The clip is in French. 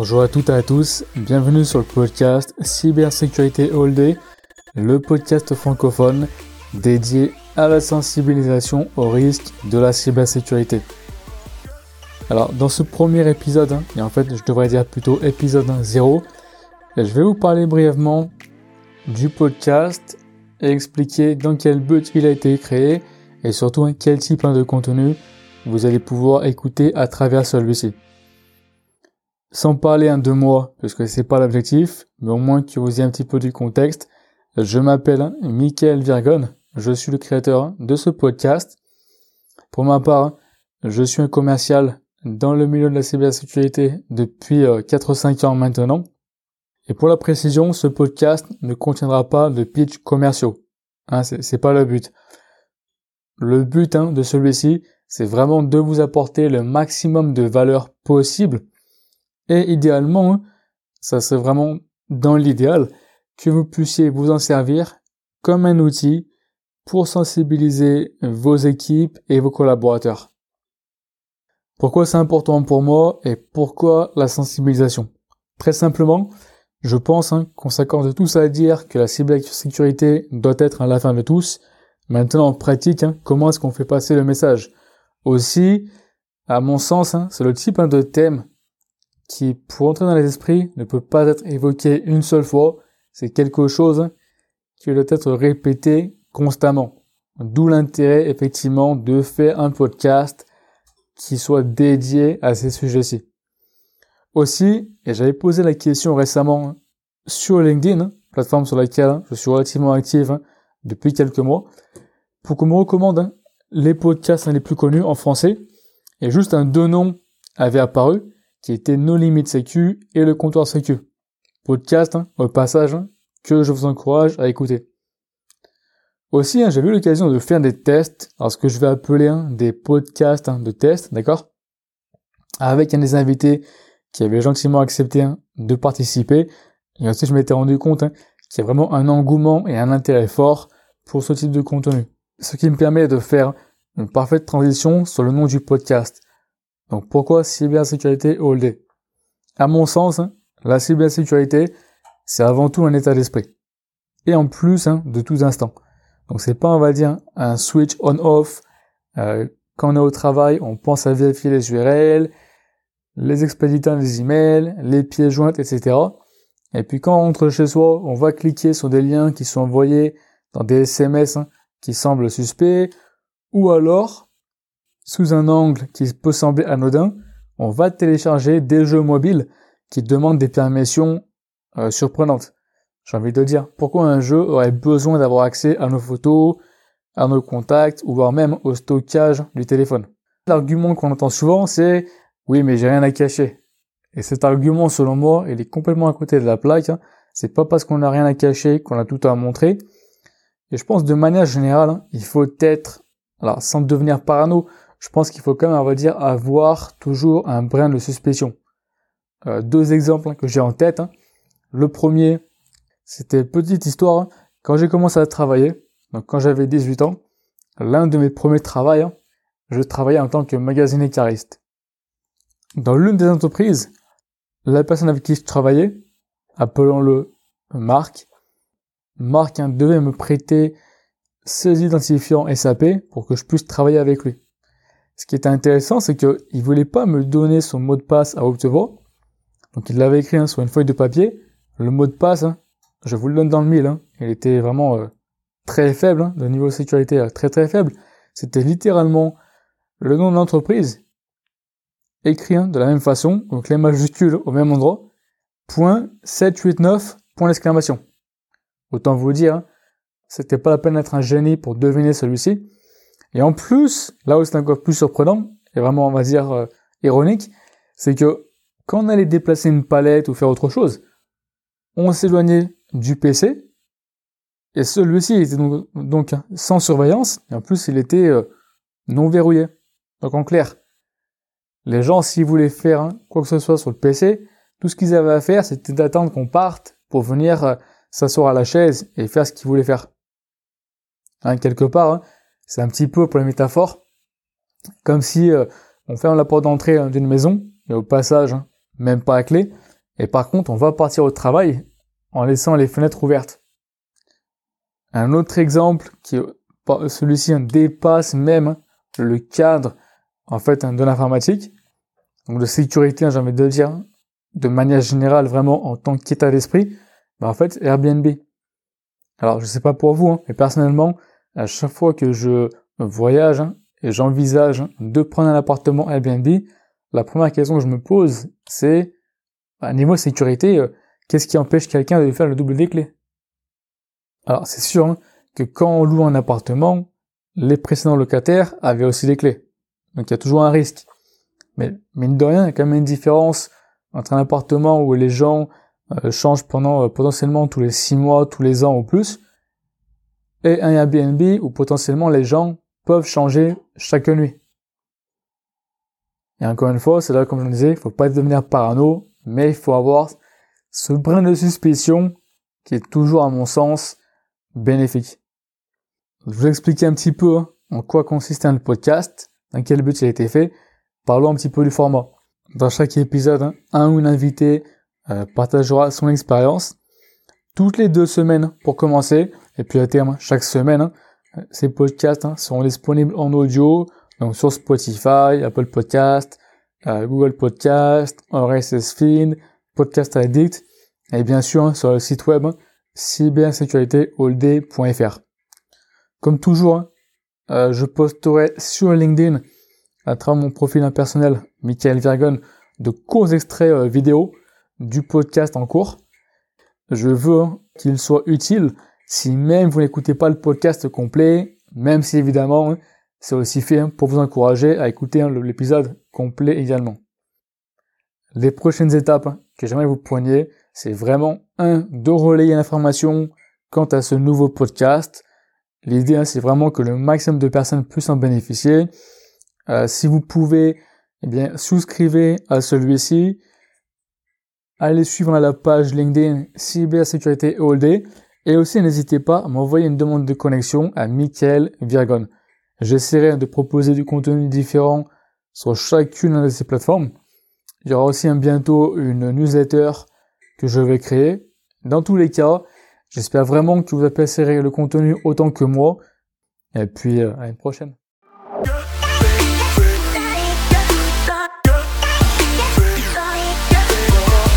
Bonjour à toutes et à tous, bienvenue sur le podcast Cybersécurité All Day, le podcast francophone dédié à la sensibilisation aux risques de la cybersécurité. Alors dans ce premier épisode, hein, et en fait je devrais dire plutôt épisode 0, je vais vous parler brièvement du podcast et expliquer dans quel but il a été créé et surtout quel type de contenu vous allez pouvoir écouter à travers celui-ci. Sans parler de moi, parce que c'est pas l'objectif, mais au moins que vous ayez un petit peu du contexte, je m'appelle Michael Virgon, je suis le créateur de ce podcast. Pour ma part, je suis un commercial dans le milieu de la cybersécurité depuis 4-5 euh, ans maintenant. Et pour la précision, ce podcast ne contiendra pas de pitch commerciaux. Hein, c'est pas le but. Le but hein, de celui-ci, c'est vraiment de vous apporter le maximum de valeur possible. Et idéalement, hein, ça serait vraiment dans l'idéal que vous puissiez vous en servir comme un outil pour sensibiliser vos équipes et vos collaborateurs. Pourquoi c'est important pour moi et pourquoi la sensibilisation? Très simplement, je pense hein, qu'on s'accorde tous à dire que la cybersécurité doit être à la fin de tous. Maintenant, en pratique, hein, comment est-ce qu'on fait passer le message? Aussi, à mon sens, c'est le type de thème qui, pour entrer dans les esprits, ne peut pas être évoqué une seule fois. C'est quelque chose hein, qui doit être répété constamment. D'où l'intérêt, effectivement, de faire un podcast qui soit dédié à ces sujets-ci. Aussi, et j'avais posé la question récemment sur LinkedIn, plateforme sur laquelle je suis relativement actif depuis quelques mois, pour qu'on me recommande les podcasts les plus connus en français, et juste un deux noms avaient apparu, qui étaient No Limit Sécu et le comptoir Sécu. Podcast, hein, au passage, hein, que je vous encourage à écouter. Aussi, hein, j'ai eu l'occasion de faire des tests, alors ce que je vais appeler des podcasts de tests, d'accord? Avec un des invités qui avait gentiment accepté de participer. Et aussi, je m'étais rendu compte qu'il y a vraiment un engouement et un intérêt fort pour ce type de contenu ce qui me permet de faire une parfaite transition sur le nom du podcast. Donc pourquoi cybersécurité all day À mon sens, hein, la cybersécurité, c'est avant tout un état d'esprit. Et en plus hein, de tous instants. Donc c'est pas, on va dire, un switch on-off. Euh, quand on est au travail, on pense à vérifier les URL, les expéditants des emails, les pièces jointes, etc. Et puis quand on rentre chez soi, on va cliquer sur des liens qui sont envoyés dans des SMS hein, qui semble suspect, ou alors, sous un angle qui peut sembler anodin, on va télécharger des jeux mobiles qui demandent des permissions euh, surprenantes. J'ai envie de dire, pourquoi un jeu aurait besoin d'avoir accès à nos photos, à nos contacts, ou voire même au stockage du téléphone? L'argument qu'on entend souvent, c'est oui, mais j'ai rien à cacher. Et cet argument, selon moi, il est complètement à côté de la plaque. Hein. C'est pas parce qu'on n'a rien à cacher qu'on a tout à montrer. Et je pense de manière générale, il faut être, alors sans devenir parano, je pense qu'il faut quand même, on va dire, avoir toujours un brin de suspicion. Euh, deux exemples que j'ai en tête. Hein. Le premier, c'était petite histoire. Hein. Quand j'ai commencé à travailler, donc quand j'avais 18 ans, l'un de mes premiers travaux, je travaillais en tant que magasinier cariste. Dans l'une des entreprises, la personne avec qui je travaillais, appelons-le Marc, Marc devait me prêter ses identifiants SAP pour que je puisse travailler avec lui. Ce qui était intéressant, c'est qu'il voulait pas me donner son mot de passe à voix. Donc il l'avait écrit hein, sur une feuille de papier. Le mot de passe, hein, je vous le donne dans le mille. Hein. il était vraiment euh, très faible, de niveau de sécurité euh, très très faible. C'était littéralement le nom de l'entreprise écrit de la même façon, donc les majuscules au même endroit, point 789, point. Autant vous dire, c'était pas la peine d'être un génie pour deviner celui-ci. Et en plus, là où c'est encore plus surprenant, et vraiment on va dire euh, ironique, c'est que quand on allait déplacer une palette ou faire autre chose, on s'éloignait du PC, et celui-ci était donc, sans surveillance, et en plus il était euh, non verrouillé. Donc en clair, les gens s'ils voulaient faire hein, quoi que ce soit sur le PC, tout ce qu'ils avaient à faire c'était d'attendre qu'on parte pour venir euh, s'asseoir à la chaise et faire ce qu'il voulait faire. Hein, quelque part, hein, c'est un petit peu pour la métaphore, comme si euh, on ferme la porte d'entrée hein, d'une maison, et au passage, même pas à clé, Et par contre, on va partir au travail en laissant les fenêtres ouvertes. Un autre exemple qui, celui-ci dépasse même le cadre, en fait, de l'informatique. Donc de sécurité, hein, j'ai envie de dire, de manière générale, vraiment en tant qu'état d'esprit. Bah, en fait, Airbnb. Alors, je sais pas pour vous, hein, mais personnellement, à chaque fois que je voyage hein, et j'envisage de prendre un appartement Airbnb, la première question que je me pose, c'est à niveau sécurité, euh, qu'est-ce qui empêche quelqu'un de faire le double des clés? Alors c'est sûr hein, que quand on loue un appartement, les précédents locataires avaient aussi des clés. Donc il y a toujours un risque. Mais mine de rien, il y a quand même une différence entre un appartement où les gens euh, changent pendant euh, potentiellement tous les six mois, tous les ans ou plus, et un Airbnb où potentiellement les gens peuvent changer chaque nuit. Et encore une fois, c'est là comme je le disais, il faut pas devenir parano, mais il faut avoir ce brin de suspicion qui est toujours, à mon sens, bénéfique. Je vous expliquer un petit peu hein, en quoi consiste un podcast, dans quel but il a été fait. Parlons un petit peu du format. Dans chaque épisode, hein, un ou une invité euh, partagera son expérience toutes les deux semaines pour commencer, et puis à terme, chaque semaine, hein, ces podcasts seront disponibles en audio, donc sur Spotify, Apple Podcast, euh, Google Podcast, RSS Feed, Podcast Addict, et bien sûr hein, sur le site web hein, cybersécuritéholday.fr. Comme toujours, hein, euh, je posterai sur LinkedIn à travers mon profil impersonnel, Michael Virgon, de courts extraits euh, vidéo du podcast en cours. Je veux qu'il soit utile si même vous n'écoutez pas le podcast complet, même si évidemment c'est aussi fait pour vous encourager à écouter l'épisode complet également. Les prochaines étapes que j'aimerais vous preniez, c'est vraiment un de relayer l'information quant à ce nouveau podcast. L'idée, hein, c'est vraiment que le maximum de personnes puissent en bénéficier. Euh, si vous pouvez, eh bien, souscrivez à celui-ci. Allez suivre la page LinkedIn Cybersécurité All Day. Et aussi, n'hésitez pas à m'envoyer une demande de connexion à Michael Virgon. J'essaierai de proposer du contenu différent sur chacune de ces plateformes. Il y aura aussi bientôt une newsletter que je vais créer. Dans tous les cas, j'espère vraiment que vous apprécierez le contenu autant que moi. Et puis, euh, à une prochaine.